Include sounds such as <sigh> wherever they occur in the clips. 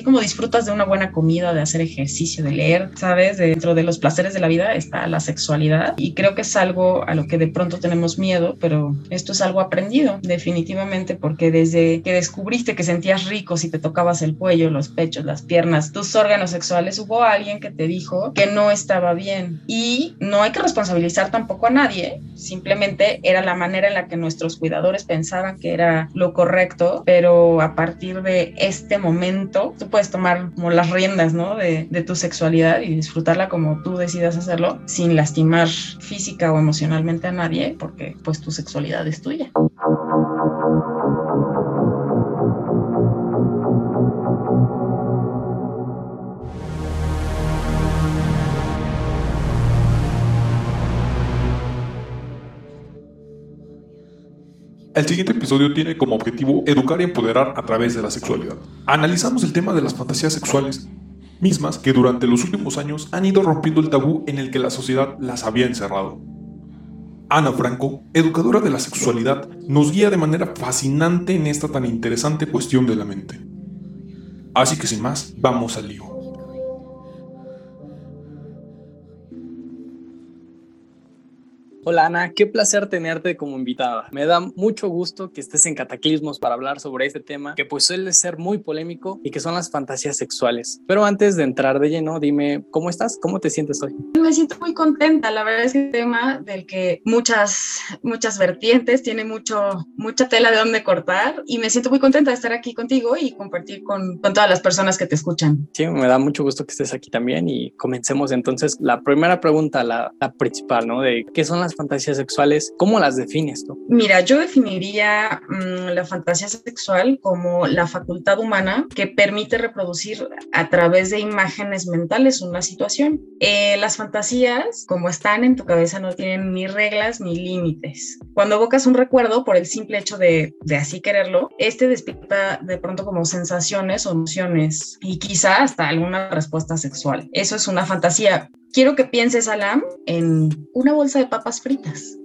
ti como disfrutas de una buena comida, de hacer ejercicio, de leer, ¿sabes? Dentro de los placeres de la vida está la sexualidad y creo que es algo a lo que de pronto tenemos miedo, pero esto es algo aprendido definitivamente porque desde que descubriste que sentías rico si te tocabas el cuello, los pechos, las piernas, tus órganos sexuales, hubo alguien que te dijo que no estaba bien y no hay que responsabilizar tampoco a nadie, simplemente era la manera en la que nuestros cuidadores pensaban que era lo correcto, pero a partir de este momento tú puedes tomar como las riendas, ¿no? De, de tu sexualidad y disfrutarla como tú decidas hacerlo sin lastimar física o emocionalmente a nadie, porque pues tu sexualidad es tuya. El siguiente episodio tiene como objetivo educar y empoderar a través de la sexualidad. Analizamos el tema de las fantasías sexuales, mismas que durante los últimos años han ido rompiendo el tabú en el que la sociedad las había encerrado. Ana Franco, educadora de la sexualidad, nos guía de manera fascinante en esta tan interesante cuestión de la mente. Así que sin más, vamos al lío. Hola Ana, qué placer tenerte como invitada. Me da mucho gusto que estés en Cataclismos para hablar sobre este tema que pues suele ser muy polémico y que son las fantasías sexuales. Pero antes de entrar de lleno, dime, ¿cómo estás? ¿Cómo te sientes hoy? Me siento muy contenta. La verdad es un tema del que muchas, muchas vertientes, tiene mucho, mucha tela de dónde cortar y me siento muy contenta de estar aquí contigo y compartir con, con todas las personas que te escuchan. Sí, me da mucho gusto que estés aquí también y comencemos entonces la primera pregunta, la, la principal, ¿no? De qué son las fantasías sexuales, ¿cómo las defines tú? Mira, yo definiría mmm, la fantasía sexual como la facultad humana que permite reproducir a través de imágenes mentales una situación. Eh, las fantasías, como están en tu cabeza, no tienen ni reglas ni límites. Cuando evocas un recuerdo por el simple hecho de, de así quererlo, este despierta de pronto como sensaciones o emociones y quizá hasta alguna respuesta sexual. Eso es una fantasía. Quiero que pienses, Alam, en una bolsa de papas fritas.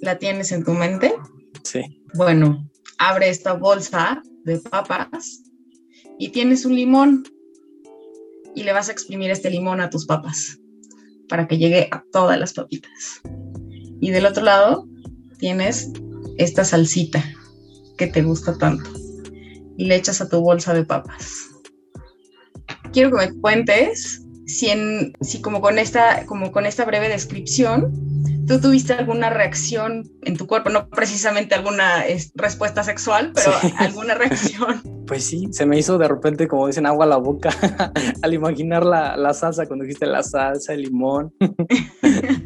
¿La tienes en tu mente? Sí. Bueno, abre esta bolsa de papas y tienes un limón y le vas a exprimir este limón a tus papas para que llegue a todas las papitas. Y del otro lado tienes esta salsita que te gusta tanto y le echas a tu bolsa de papas. Quiero que me cuentes si, en, si como, con esta, como con esta breve descripción, tú tuviste alguna reacción en tu cuerpo, no precisamente alguna es, respuesta sexual, pero sí. <laughs> alguna reacción. Pues sí, se me hizo de repente, como dicen, agua a la boca <laughs> al imaginar la, la salsa, cuando dijiste la salsa, el limón. <laughs>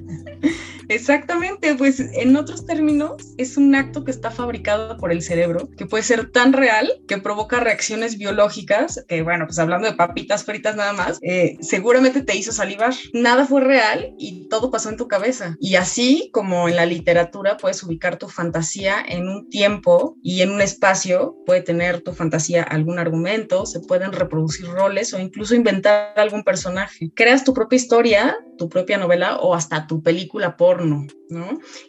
Exactamente, pues en otros términos es un acto que está fabricado por el cerebro, que puede ser tan real que provoca reacciones biológicas, que bueno, pues hablando de papitas fritas nada más, eh, seguramente te hizo salivar. Nada fue real y todo pasó en tu cabeza. Y así como en la literatura puedes ubicar tu fantasía en un tiempo y en un espacio, puede tener tu fantasía algún argumento, se pueden reproducir roles o incluso inventar algún personaje. Creas tu propia historia, tu propia novela o hasta tu película por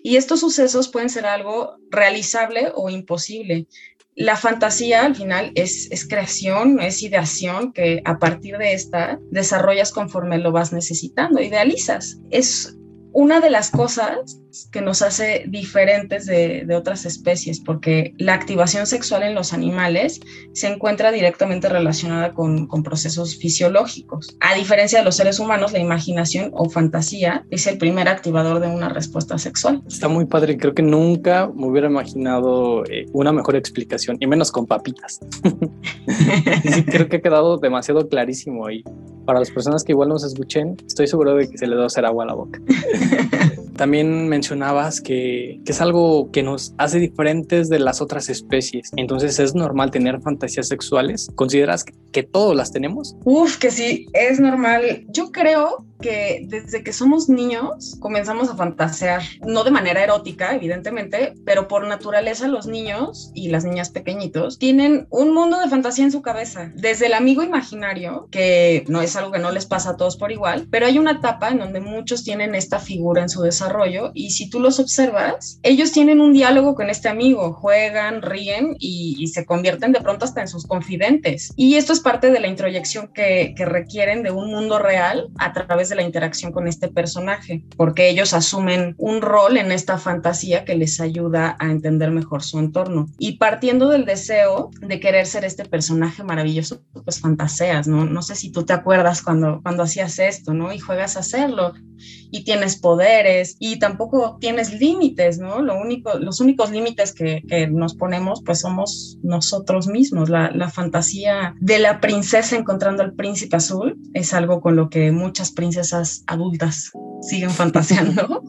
Y estos sucesos pueden ser algo realizable o imposible. La fantasía al final es, es, creación, es ideación que a partir de esta desarrollas conforme lo vas necesitando, idealizas. Es una de las cosas que nos hace diferentes de, otras especies, porque la activación sexual en los animales se encuentra directamente relacionada con, procesos fisiológicos. A diferencia de los seres humanos, la imaginación o fantasía es el primer activador de una respuesta sexual. Está muy padre, creo que nunca me hubiera imaginado eh, una mejor explicación, y menos con papitas. <laughs> creo que ha quedado demasiado clarísimo ahí. Para las personas que igual nos escuchen, estoy seguro de que se les va a hacer agua a la boca. <laughs> También mencionabas que, que, es algo que nos hace diferentes de las otras especies. Entonces, ¿es normal tener fantasías sexuales? ¿Consideras que, que todos las tenemos? Uf, que sí, es normal. Yo creo que desde que somos niños comenzamos a fantasear, no de manera erótica, evidentemente, pero por naturaleza los niños y las niñas pequeñitos tienen un mundo de fantasía en su cabeza. Desde el amigo imaginario, que no es algo que no les pasa a todos por igual, pero hay una etapa en donde muchos tienen esta figura en su desarrollo y si tú los observas, ellos tienen un diálogo con este amigo, juegan, ríen y, y se convierten de pronto hasta en sus confidentes. Y esto es parte de la introyección que, que requieren de un mundo real a través de la interacción con este personaje, porque ellos asumen un rol en esta fantasía que les ayuda a entender mejor su entorno. Y partiendo del deseo de querer ser este personaje maravilloso, pues fantaseas, ¿no? No sé si tú te acuerdas cuando, cuando hacías esto, ¿no? Y juegas a hacerlo y tienes poderes y tampoco tienes límites, ¿no? Lo único, los únicos límites que, que nos ponemos pues somos nosotros mismos. La, la, fantasía de la princesa encontrando al príncipe azul es algo con lo que muchas princesas adultas siguen fantaseando.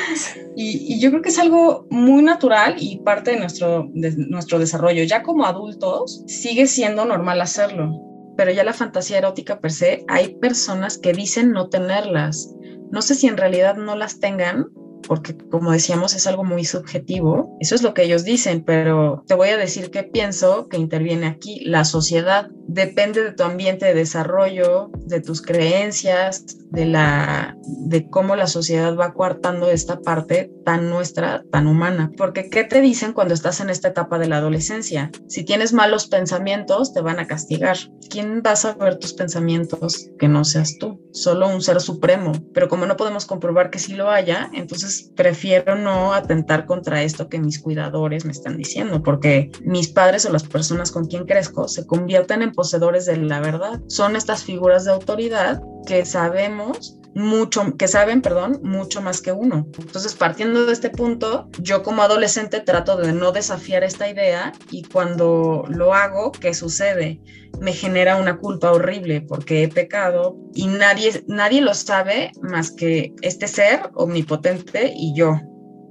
<laughs> y, yo creo que es algo muy natural y parte de nuestro, de nuestro desarrollo. Ya como adultos sigue siendo normal hacerlo. Pero ya la fantasía erótica per se, hay personas que dicen no tenerlas no sé si en realidad no las tengan, porque como decíamos es algo muy subjetivo. Eso es lo que ellos dicen, pero te voy a decir que pienso que interviene aquí la sociedad. Depende de tu ambiente de desarrollo, de tus creencias, de la de cómo la sociedad va coartando esta parte tan nuestra, tan humana. Porque ¿qué te dicen cuando estás en esta etapa de la adolescencia? Si tienes malos pensamientos, te van a castigar. ¿Quién va a saber tus pensamientos que no seas tú? Solo un ser supremo. Pero como no podemos comprobar que sí lo haya, entonces prefiero no atentar contra esto que mis cuidadores me están diciendo, porque mis padres o las personas con quien crezco se convierten en poseedores de la verdad. Son estas figuras de autoridad que sabemos mucho, que saben, perdón, mucho más que uno. Entonces, partiendo de este punto, yo como adolescente trato de no desafiar esta idea y cuando lo hago, ¿qué sucede? Me genera una culpa horrible porque he pecado y nadie, nadie lo sabe más que este ser omnipotente y yo.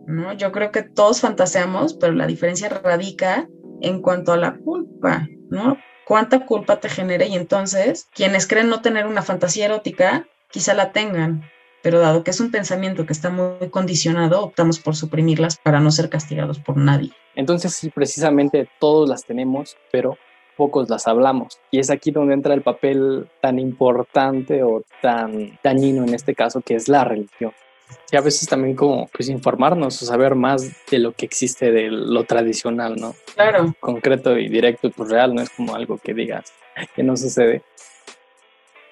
¿no? Yo creo que todos fantaseamos, pero la diferencia radica en cuanto a la culpa, ¿no? ¿Cuánta culpa te genera? Y entonces, quienes creen no tener una fantasía erótica, quizá la tengan, pero dado que es un pensamiento que está muy condicionado, optamos por suprimirlas para no ser castigados por nadie. Entonces, sí, precisamente todos las tenemos, pero pocos las hablamos. Y es aquí donde entra el papel tan importante o tan dañino en este caso, que es la religión. Y a veces también como pues informarnos o saber más de lo que existe de lo tradicional, ¿no? Claro. Concreto y directo y pues real, no es como algo que digas que no sucede.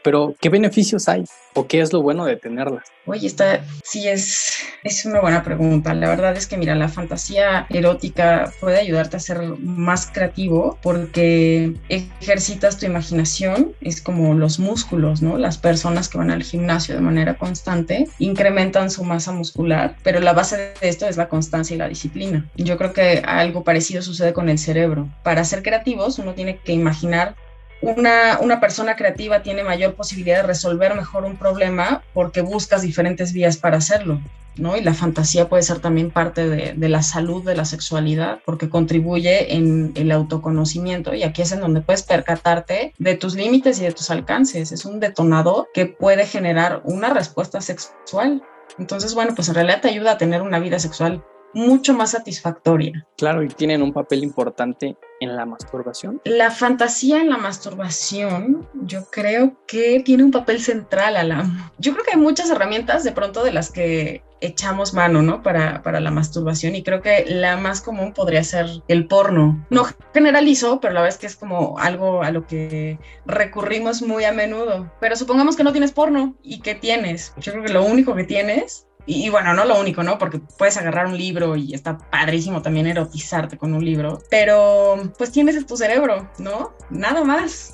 Pero, ¿qué beneficios hay? ¿O qué es lo bueno de tenerlas? Oye, esta sí es, es una buena pregunta. La verdad es que, mira, la fantasía erótica puede ayudarte a ser más creativo porque ejercitas tu imaginación. Es como los músculos, ¿no? Las personas que van al gimnasio de manera constante incrementan su masa muscular, pero la base de esto es la constancia y la disciplina. Yo creo que algo parecido sucede con el cerebro. Para ser creativos, uno tiene que imaginar una, una, persona creativa tiene mayor posibilidad de resolver mejor un problema porque buscas diferentes vías para hacerlo, ¿no? Y la fantasía puede ser también parte de, de, la salud de la sexualidad porque contribuye en el autoconocimiento y aquí es en donde puedes percatarte de tus límites y de tus alcances. Es un detonador que puede generar una respuesta sexual. Entonces, bueno, pues en realidad te ayuda a tener una vida sexual mucho más satisfactoria. Claro, y tienen un papel importante en la masturbación. La fantasía en la masturbación, yo creo que tiene un papel central a la... Yo creo que hay muchas herramientas de pronto de las que echamos mano, ¿no? Para, para la masturbación y creo que la más común podría ser el porno. No generalizo, pero la verdad es que es como algo a lo que recurrimos muy a menudo. Pero supongamos que no tienes porno y que tienes. Yo creo que lo único que tienes y, y, bueno, no lo único, ¿no? Porque puedes agarrar un libro y está padrísimo también erotizarte con un libro, pero pues tienes tu cerebro, ¿no? Nada más.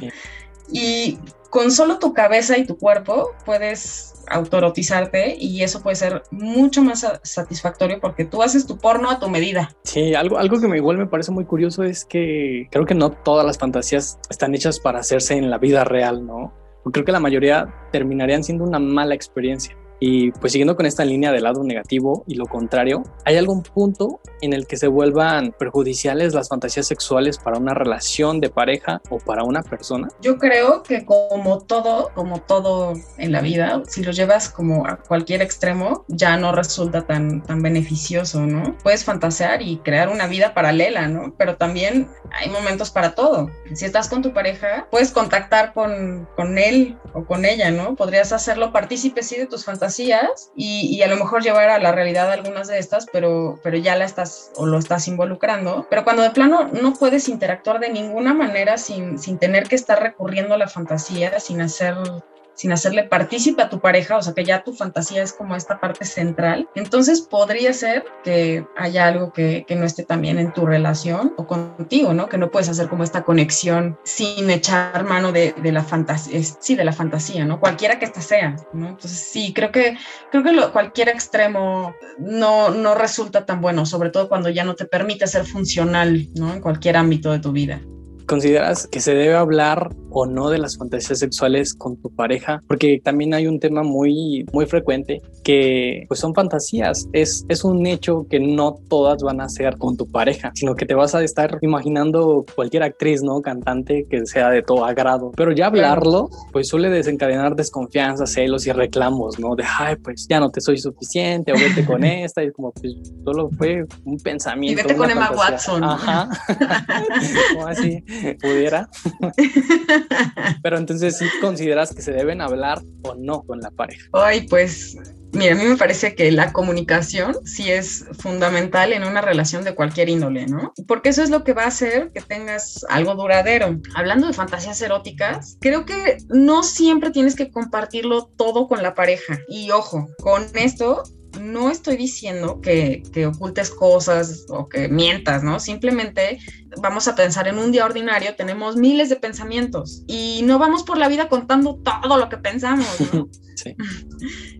Sí. <laughs> y con solo tu cabeza y tu cuerpo puedes autorotizarte y eso puede ser mucho más satisfactorio porque tú haces tu porno a tu medida. Sí, algo, algo que me igual me parece muy curioso es que creo que no todas las fantasías están hechas para hacerse en la vida real, ¿no? Creo que la mayoría terminarían siendo una mala experiencia Y pues siguiendo con esta línea del lado negativo y lo contrario, ¿hay algún punto en el que se vuelvan perjudiciales las fantasías sexuales para una relación de pareja o para una persona? Yo creo que como todo, como todo en la vida, si lo llevas como a cualquier extremo, ya no resulta tan, tan beneficioso, ¿no? Puedes fantasear y crear una vida paralela, ¿no? Pero también hay momentos para todo. Si estás con tu pareja, puedes contactar con, con él o con ella, ¿no? Podrías hacerlo partícipe, sí, de tus fantasías y, y, a lo mejor llevar a la realidad algunas de estas, pero, pero ya la estás o lo estás involucrando. Pero cuando de plano no puedes interactuar de ninguna manera sin, sin tener que estar recurriendo a la fantasía, sin hacer sin hacerle partícipe a tu pareja, o sea que ya tu fantasía es como esta parte central, entonces podría ser que haya algo que, que no esté también en tu relación o contigo, ¿no? Que no puedes hacer como esta conexión sin echar mano de, de la fantasía, sí, de la fantasía, ¿no? Cualquiera que ésta sea, ¿no? Entonces sí, creo que, creo que cualquier extremo no, no resulta tan bueno, sobre todo cuando ya no te permite ser funcional, ¿no? En cualquier ámbito de tu vida. ¿Consideras que se debe hablar o no de las fantasías sexuales con tu pareja? Porque también hay un tema muy, muy frecuente que pues son fantasías. Es, es un hecho que no todas van a ser con tu pareja, sino que te vas a estar imaginando cualquier actriz, ¿no? Cantante que sea de todo agrado. Pero ya hablarlo, pues suele desencadenar desconfianza, celos y reclamos, ¿no? De, ay, pues ya no te soy suficiente o vete con <laughs> esta. Y como, pues solo fue un pensamiento. Y vete con Emma Watson. Ajá. <laughs> como así pudiera. <laughs> Pero entonces sí consideras que se deben hablar o no con la pareja. Ay, pues Mira, a mí me parece que la comunicación sí es fundamental en una relación de cualquier índole, ¿no? Porque eso es lo que va a hacer que tengas algo duradero. Hablando de fantasías eróticas, creo que no siempre tienes que compartirlo todo con la pareja. Y ojo, con esto no estoy diciendo que, que, ocultes cosas o que mientas, ¿no? Simplemente vamos a pensar en un día ordinario, tenemos miles de pensamientos y no vamos por la vida contando todo lo que pensamos, ¿no? <laughs>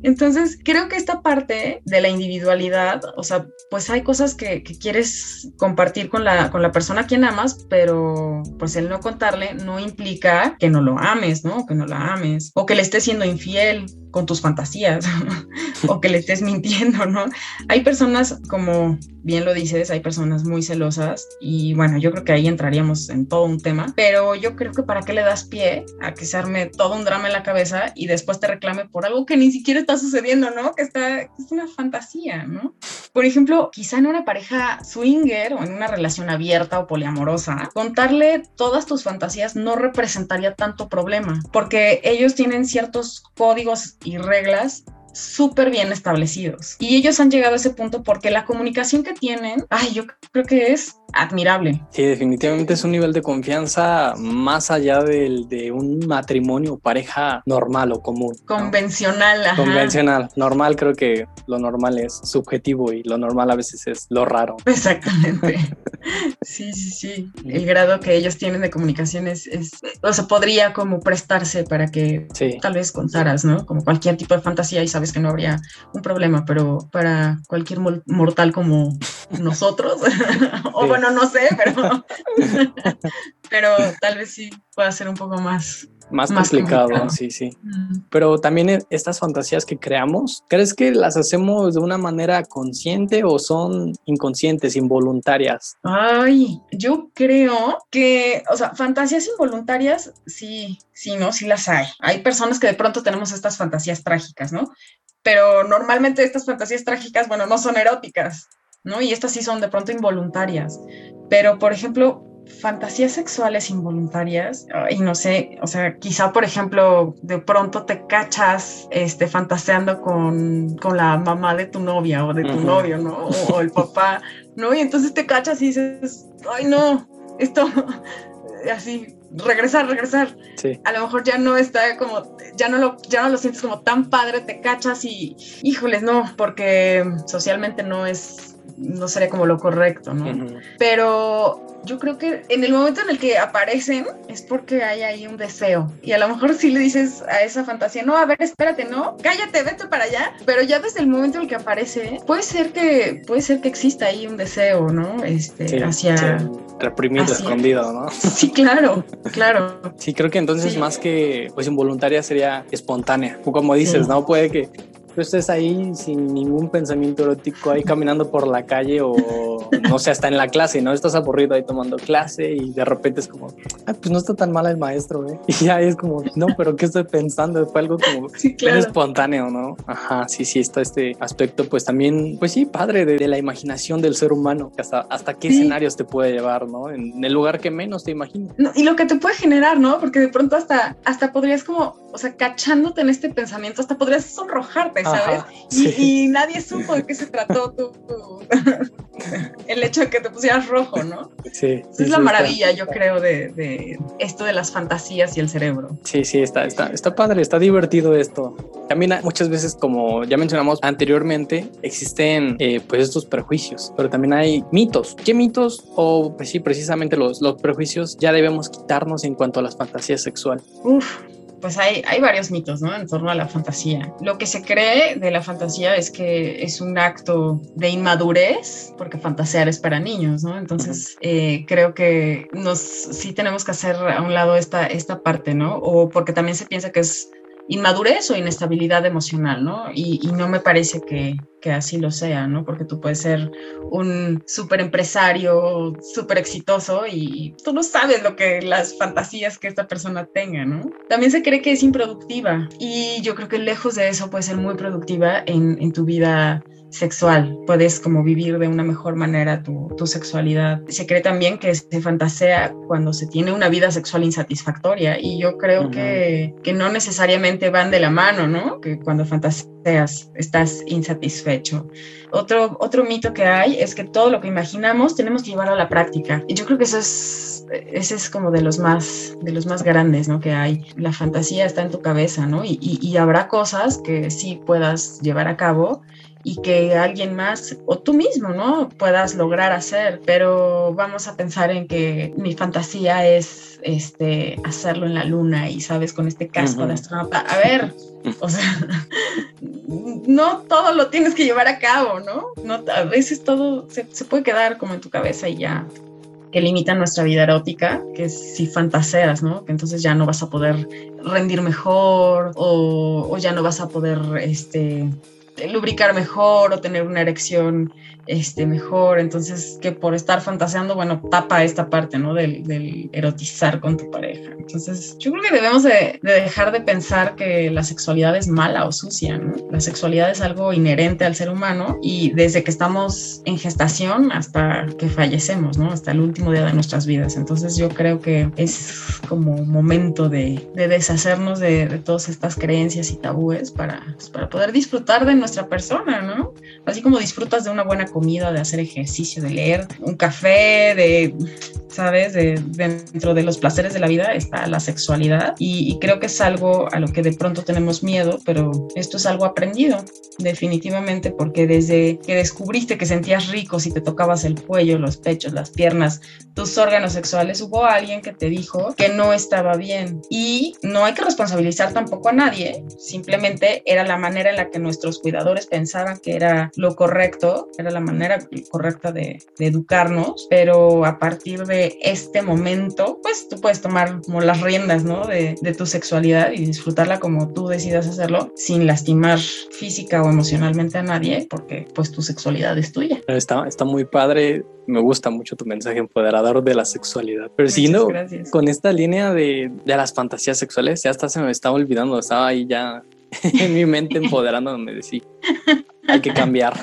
Entonces, creo que esta parte de la individualidad, o sea, pues hay cosas que, que, quieres compartir con la, con la persona a quien amas, pero pues el no contarle no implica que no lo ames, ¿no? Que no la ames, o que le estés siendo infiel con tus fantasías, <laughs> o que le estés mintiendo, ¿no? Hay personas, como bien lo dices, hay personas muy celosas y bueno, yo creo que ahí entraríamos en todo un tema, pero yo creo que para qué le das pie a que se arme todo un drama en la cabeza y después te reclame por algo que ni siquiera está sucediendo, ¿no? Que está, es una fantasía, ¿no? Por ejemplo, quizá en una pareja swinger o en una relación abierta o poliamorosa, contarle todas tus fantasías no representaría tanto problema, porque ellos tienen ciertos códigos y reglas súper bien establecidos. Y ellos han llegado a ese punto porque la comunicación que tienen, ay, yo creo que es admirable. Sí, definitivamente es un nivel de confianza más allá del, de un matrimonio o pareja normal o común. Convencional. Ajá. Convencional. Normal creo que lo normal es subjetivo y lo normal a veces es lo raro. Exactamente. <laughs> sí, sí, sí. El grado que ellos tienen de comunicación es, es o sea, podría como prestarse para que sí. tal vez contaras, ¿no? Como cualquier tipo de fantasía y sabes que no habría un problema, pero para cualquier mortal como nosotros, <laughs> o bueno, no sé, pero, <laughs> pero tal vez sí pueda ser un poco más. Más, más complicado, complicado, sí, sí. Mm. Pero también estas fantasías que creamos, ¿crees que las hacemos de una manera consciente o son inconscientes, involuntarias? Ay, yo creo que, o sea, fantasías involuntarias, sí, sí, ¿no? Sí las hay. Hay personas que de pronto tenemos estas fantasías trágicas, ¿no? Pero normalmente estas fantasías trágicas, bueno, no son eróticas, ¿no? Y estas sí son de pronto involuntarias. Pero, por ejemplo, fantasías sexuales involuntarias, y no sé, o sea, quizá, por ejemplo, de pronto te cachas este, fantaseando con, con la mamá de tu novia o de tu uh -huh. novio, ¿no? O, o, el papá, ¿no? Y entonces te cachas y dices, ay, no, esto, <laughs> así, regresar, regresar. Sí. A lo mejor ya no está como, ya no lo, ya no lo sientes como tan padre, te cachas y, híjoles, no, porque socialmente no es, no sería como lo correcto, ¿no? Uh -huh. Pero yo creo que en el momento en el que aparecen es porque hay ahí un deseo. Y a lo mejor si le dices a esa fantasía, no, a ver, espérate, no, cállate, vete para allá. Pero ya desde el momento en el que aparece, puede ser que, puede ser que exista ahí un deseo, ¿no? Este, sí, hacia... Sí. Reprimido, hacia... escondido, ¿no? <laughs> Sí, claro, claro. Sí, creo que entonces sí. más que pues involuntaria sería espontánea. Como dices. ¿no? Puede que tú estés ahí sin ningún pensamiento erótico, ahí caminando por la calle o no sé, hasta en la clase, ¿no? Estás aburrido ahí tomando clase y de repente es como, ah, pues no está tan mal el maestro, ¿eh? <laughs> Y ya es como, no, pero ¿qué estoy pensando? Fue algo como <laughs> sí, espontáneo, ¿no? Ajá, sí, sí, está este aspecto, pues también, pues sí, padre de, la imaginación del ser humano, hasta, hasta qué escenarios te puede llevar, ¿no? En, el lugar que menos te imaginas. y lo que te puede generar, ¿no? Porque de pronto hasta, hasta podrías como, o sea, cachándote en este pensamiento, hasta podrías sonrojarte, ¿sabes? y, nadie supo de qué se trató tu, <laughs> el hecho de que te pusieras rojo, ¿no? Sí. es la maravilla, yo creo, de, esto de las fantasías y el cerebro. Sí, sí, está, está, está padre, está divertido esto. También muchas veces, como ya mencionamos anteriormente, existen eh, pues estos prejuicios, pero también hay mitos. ¿Qué mitos? O pues sí, precisamente los, los prejuicios ya debemos quitarnos en cuanto a las fantasías sexuales. Uf, pues hay, hay varios mitos, ¿no? En torno a la fantasía. Lo que se cree de la fantasía es que es un acto de inmadurez, porque fantasear es para niños, ¿no? Entonces, eh, creo que nos, sí tenemos que hacer a un lado esta, esta parte, ¿no? O porque también se piensa que es inmadurez o inestabilidad emocional, ¿no? Y, no me parece que, así lo sea, ¿no? Porque tú puedes ser un súper empresario, súper exitoso y tú no sabes lo que las fantasías que esta persona tenga, ¿no? También se cree que es improductiva y yo creo que lejos de eso puede ser muy productiva en, en tu vida sexual, puedes como vivir de una mejor manera tu, tu, sexualidad. Se cree también que se fantasea cuando se tiene una vida sexual insatisfactoria y yo creo que, que, no necesariamente van de la mano, ¿no? Que cuando fantaseas estás insatisfecho. Otro, otro mito que hay es que todo lo que imaginamos tenemos que llevarlo a la práctica y yo creo que eso es, ese es como de los más, de los más grandes, ¿no? Que hay. La fantasía está en tu cabeza, ¿no? Y, y, y habrá cosas que sí puedas llevar a cabo y que alguien más o tú mismo, ¿no? Puedas lograr hacer, pero vamos a pensar en que mi fantasía es este hacerlo en la luna y sabes con este casco de astronauta. A ver, <laughs> o sea, no todo lo tienes que llevar a cabo, ¿no? no a veces todo se, puede quedar como en tu cabeza y ya que limita nuestra vida erótica, que si fantaseas, ¿no? Que entonces ya no vas a poder rendir mejor o, o ya no vas a poder, este, lubricar mejor o tener una erección este, mejor. Entonces, que por estar fantaseando, bueno, tapa esta parte, ¿no? Del, erotizar con tu pareja. Entonces, yo creo que debemos de, dejar de pensar que la sexualidad es mala o sucia, ¿no? La sexualidad es algo inherente al ser humano y desde que estamos en gestación hasta que fallecemos, ¿no? Hasta el último día de nuestras vidas. Entonces, yo creo que es como momento de, deshacernos de, todas estas creencias y tabúes para, pues, para poder disfrutar de nuestra persona, ¿no? Así como disfrutas de una buena comida, de hacer ejercicio, de leer, un café, de, ¿sabes? De, dentro de los placeres de la vida está la sexualidad y, creo que es algo a lo que de pronto tenemos miedo, pero esto es algo aprendido, definitivamente, porque desde que descubriste que sentías rico si te tocabas el cuello, los pechos, las piernas, tus órganos sexuales, hubo alguien que te dijo que no estaba bien y no hay que responsabilizar tampoco a nadie, simplemente era la manera en la que nuestros cuidadores pensaban que era lo correcto, era la manera correcta de, educarnos, pero a partir de este momento, pues tú puedes tomar como las riendas, ¿no? De, de tu sexualidad y disfrutarla como tú decidas hacerlo, sin lastimar física o emocionalmente a nadie, porque pues tu sexualidad es tuya. Está, está muy padre, me gusta mucho tu mensaje empoderador de la sexualidad. Pero siguiendo con esta línea de, de las fantasías sexuales, ya hasta se me estaba olvidando, estaba ahí ya <laughs> en mi mente empoderándome de sí hay que cambiar.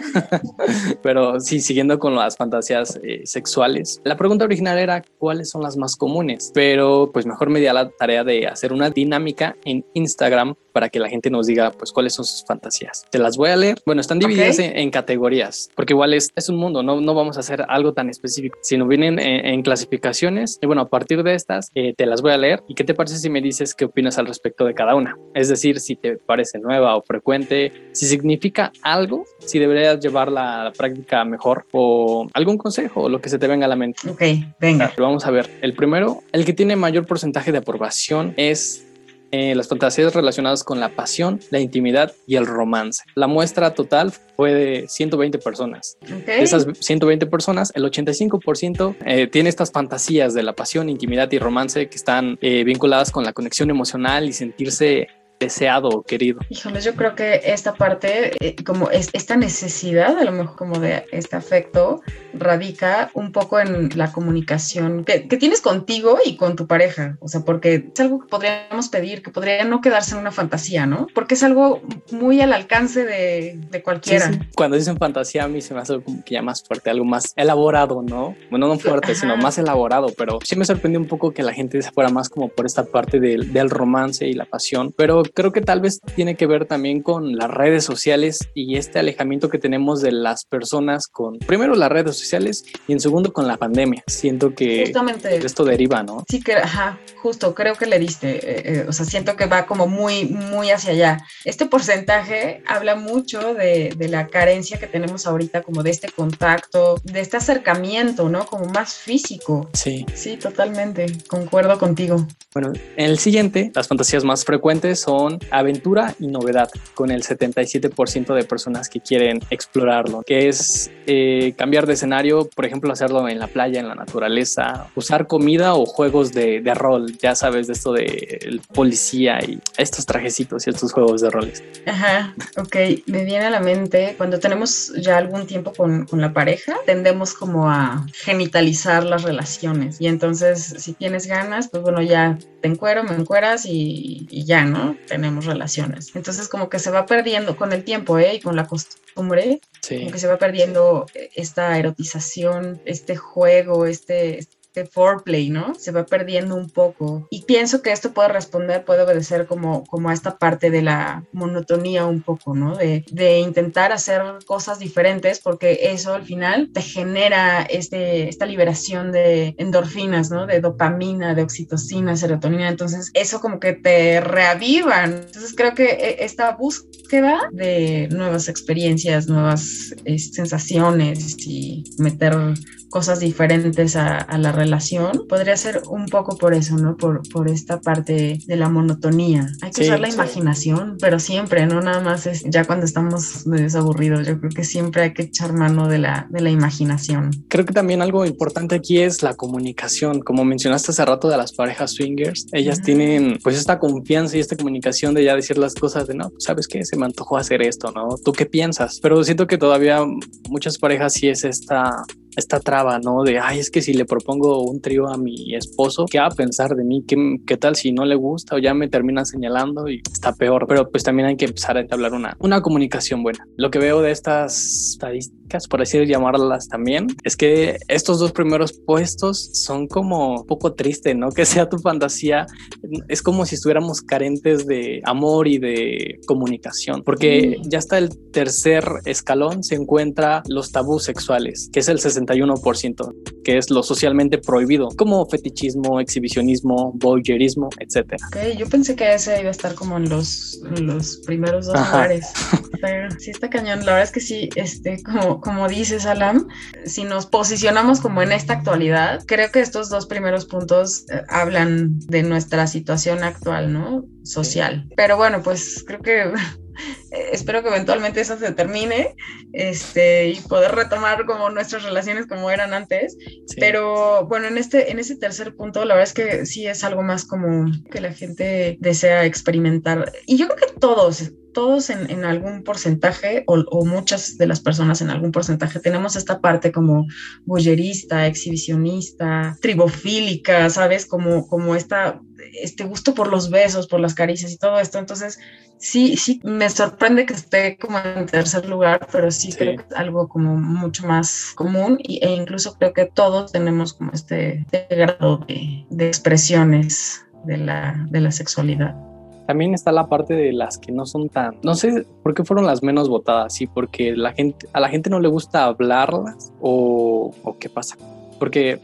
<laughs> Pero sí, siguiendo con las fantasías eh, sexuales. La pregunta original era cuáles son las más comunes, pero pues mejor me di a la tarea de hacer una dinámica en Instagram para que la gente nos diga pues cuáles son sus fantasías. Te las voy a leer. Bueno, están divididas en, categorías, porque igual es, es un mundo, no, no vamos a hacer algo tan específico, sino vienen en, clasificaciones. Y bueno, a partir de estas eh, te las voy a leer. ¿Y qué te parece si me dices qué opinas al respecto de cada una? Es decir, si te parece nueva o frecuente, si significa algo si deberías llevarla a la práctica mejor o algún consejo o lo que se te venga a la mente. Ok, venga. vamos a ver. El primero, el que tiene mayor porcentaje de aprobación es eh, las fantasías relacionadas con la pasión, la intimidad y el romance. La muestra total fue de 120 personas. De esas 120 personas, el 85% eh, tiene estas fantasías de la pasión, intimidad y romance que están eh, vinculadas con la conexión emocional y sentirse deseado o querido. Híjole, yo creo que esta parte, eh, como es, esta necesidad, a lo mejor como de este afecto, radica un poco en la comunicación que, que, tienes contigo y con tu pareja. O sea, porque es algo que podríamos pedir, que podría no quedarse en una fantasía, ¿no? Porque es algo muy al alcance de, de cualquiera. Sí, sí. Cuando dicen fantasía, a mí se me hace como que ya más fuerte, algo más elaborado, ¿no? Bueno, no fuerte, Ajá. sino más elaborado, pero sí me sorprendió un poco que la gente se fuera más como por esta parte del, del romance y la pasión. Pero creo que tal vez tiene que ver también con las redes sociales y este alejamiento que tenemos de las personas con, primero las redes sociales y en segundo con la pandemia. Siento que Justamente. esto deriva, ¿no? Sí, que, ajá, justo, creo que le diste. Eh, eh, o sea, siento que va como muy, muy hacia allá. Este porcentaje habla mucho de, de, la carencia que tenemos ahorita, como de este contacto, de este acercamiento, ¿no? Como más físico. Sí. Sí, totalmente. Concuerdo contigo. Bueno, en el siguiente, las fantasías más frecuentes son aventura y novedad, con el 77% de personas que quieren explorarlo, que es eh, cambiar de escenario, por ejemplo, hacerlo en la playa, en la naturaleza, usar comida o juegos de, de rol, ya sabes, de esto de el policía y estos trajecitos y estos juegos de roles. Ajá, ok, me viene a la mente, cuando tenemos ya algún tiempo con, con la pareja, tendemos como a genitalizar las relaciones y entonces si tienes ganas, pues bueno, ya te encuero, me encueras y, y, ya, ¿no? Tenemos relaciones. Entonces como que se va perdiendo con el tiempo, ¿eh? Y con la costumbre, sí. como que se va perdiendo esta erotización, este juego, este, este foreplay, ¿no? Se va perdiendo un poco. Y pienso que esto puede responder, puede obedecer como, como a esta parte de la monotonía un poco, ¿no? De, de intentar hacer cosas diferentes porque eso al final te genera este, esta liberación de endorfinas, ¿no? De dopamina, de oxitocina, serotonina. Entonces eso como que te reavivan. Entonces creo que e, esta búsqueda de nuevas experiencias, nuevas eh, sensaciones y meter cosas diferentes a, a, la relación, podría ser un poco por eso, ¿no? Por, por esta parte de la monotonía. Hay que sí, usar la sí. imaginación, pero siempre, no nada más es ya cuando estamos desaburridos. Yo creo que siempre hay que echar mano de la, de la imaginación. Creo que también algo importante aquí es la comunicación. Como mencionaste hace rato de las parejas swingers, ellas uh -huh. tienen pues esta confianza y esta comunicación de ya decir las cosas de no, sabes que se me antojó hacer esto, ¿no? ¿Tú qué piensas? Pero siento que todavía muchas parejas sí es esta esta traba, ¿no? De, ay, es que si le propongo un trío a mi esposo, ¿qué va a pensar de mí? ¿Qué, ¿Qué, tal si no le gusta o ya me termina señalando y está peor? Pero pues también hay que empezar a entablar una, una comunicación buena. Lo que veo de estas estadísticas, por así llamarlas también, es que estos dos primeros puestos son como un poco triste, ¿no? Que sea tu fantasía, es como si estuviéramos carentes de amor y de comunicación, porque ya está el tercer escalón, se encuentra los tabús sexuales, que es el 61%, que es lo socialmente prohibido, como fetichismo, exhibicionismo, voyeurismo, etc. Ok, yo pensé que ese iba a estar como en los, los primeros dos Ajá. lugares. <laughs> Pero sí está cañón. La verdad es que sí, este, como, como dices, Alam, si nos posicionamos como en esta actualidad, creo que estos dos primeros puntos eh, hablan de nuestra situación actual, ¿no? Social. Pero bueno, pues creo que <laughs> espero que eventualmente eso se termine este, y poder retomar como nuestras relaciones como eran antes. Sí. Pero bueno, en este, en ese tercer punto, la verdad es que sí es algo más como que la gente desea experimentar. Y yo creo que todos, todos en, en algún porcentaje o, o, muchas de las personas en algún porcentaje tenemos esta parte como boyerista, exhibicionista, tribofílica, ¿sabes? Como, como esta, este gusto por los besos, por las caricias y todo esto. Entonces, sí, sí, me sorprende que esté como en tercer lugar, pero sí, sí. creo que es algo como mucho más común y, e incluso creo que todos tenemos como este, este grado de, de expresiones de la, de la sexualidad. También está la parte de las que no son tan, no sé por qué fueron las menos votadas, sí, porque la gente, a la gente no le gusta hablarlas o, o qué pasa. Porque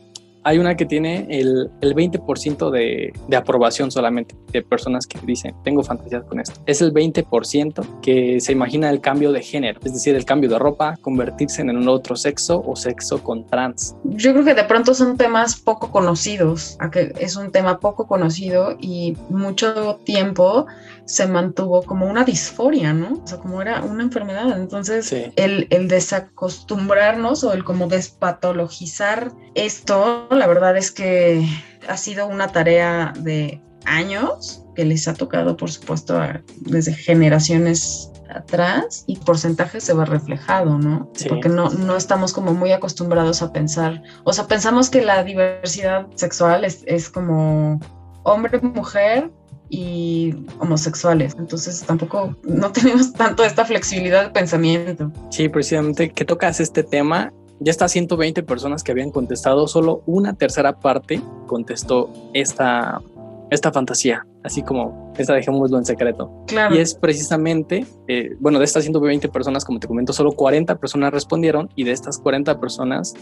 hay una que tiene el, el 20% de, de, aprobación solamente de personas que dicen, tengo fantasías con esto. Es el 20% que se imagina el cambio de género, es decir, el cambio de ropa, convertirse en un otro sexo o sexo con trans. Yo creo que de pronto son temas poco conocidos, es un tema poco conocido y mucho tiempo se mantuvo como una disforia, ¿no? O sea, como era una enfermedad. Entonces, sí. el, el desacostumbrarnos o el como despatologizar esto, la verdad es que ha sido una tarea de años, que les ha tocado, por supuesto, desde generaciones atrás y porcentaje se ve reflejado, ¿no? Porque no, no estamos como muy acostumbrados a pensar, o sea, pensamos que la diversidad sexual es, es como hombre, mujer, y homosexuales. Entonces tampoco no <laughs> tenemos tanto esta flexibilidad de pensamiento. Sí, precisamente que tocas este tema. Ya está 120 personas que habían contestado, solo una tercera parte contestó esta, esta fantasía, así como esta dejémoslo en secreto. Claro. Y es precisamente, eh, bueno, de estas 120 personas, como te comento, solo 40 personas respondieron y de estas 40 personas,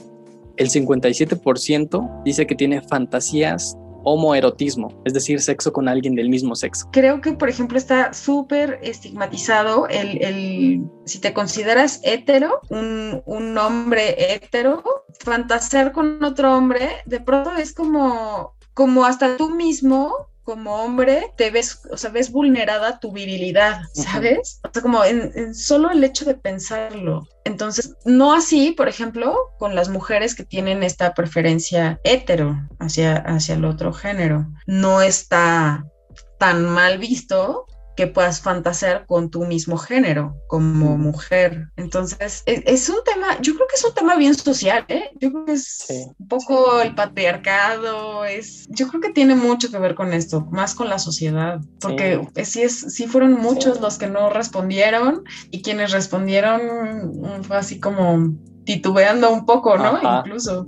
el 57% dice que tiene fantasías homoerotismo, es decir, sexo con alguien del mismo sexo. Creo que, por ejemplo, está súper estigmatizado el, el, si te consideras hetero, un, un hombre hetero, fantasear con otro hombre, de pronto es como, como hasta tú mismo como hombre te ves, o sea, ves vulnerada tu virilidad, ¿sabes? O sea, como en, solo el hecho de pensarlo. Entonces, no así, por ejemplo, con las mujeres que tienen esta preferencia hetero hacia, hacia el otro género. No está tan mal visto que puedas fantasear con tu mismo género como mujer. Entonces, e, es, un tema, yo creo que es un tema bien social, ¿eh? Yo creo que es un poco el patriarcado, es, yo creo que tiene mucho que ver con esto, más con la sociedad, porque sí, es, sí fueron muchos los que no respondieron y quienes respondieron mm, fue así como titubeando un poco, ¿no? Incluso.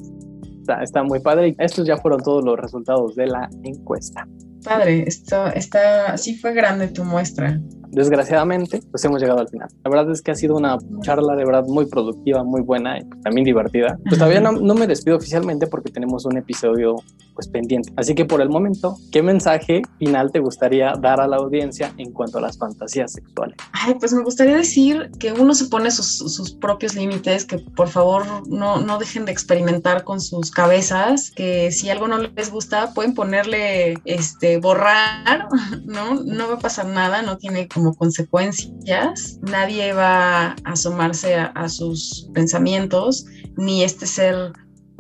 Está, está muy padre. Estos ya fueron todos los resultados de la encuesta padre, esto está, sí fue grande tu muestra desgraciadamente, pues hemos llegado al final. La verdad es que ha sido una charla de verdad muy productiva, muy buena y también divertida. Pues todavía no, no, me despido oficialmente porque tenemos un episodio pues pendiente. Así que por el momento, ¿qué mensaje final te gustaría dar a la audiencia en cuanto a las fantasías sexuales? Ay, pues me gustaría decir que uno se pone sus, sus propios límites, que por favor no, no dejen de experimentar con sus cabezas, que si algo no les gusta pueden ponerle, este, borrar, <laughs> ¿no? No va a pasar nada, no tiene como consecuencias. Nadie va a asomarse a, sus pensamientos, ni este ser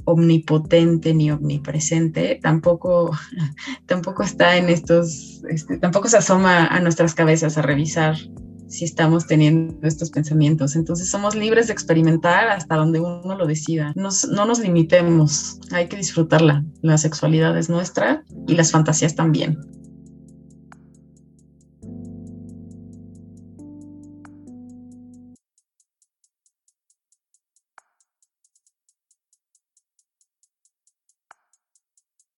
omnipotente ni omnipresente tampoco, <laughs> tampoco está en estos, este, tampoco se asoma a nuestras cabezas a revisar si estamos teniendo estos pensamientos. Entonces somos libres de experimentar hasta donde uno lo decida. no nos limitemos, hay que disfrutarla. La sexualidad es nuestra y las fantasías también.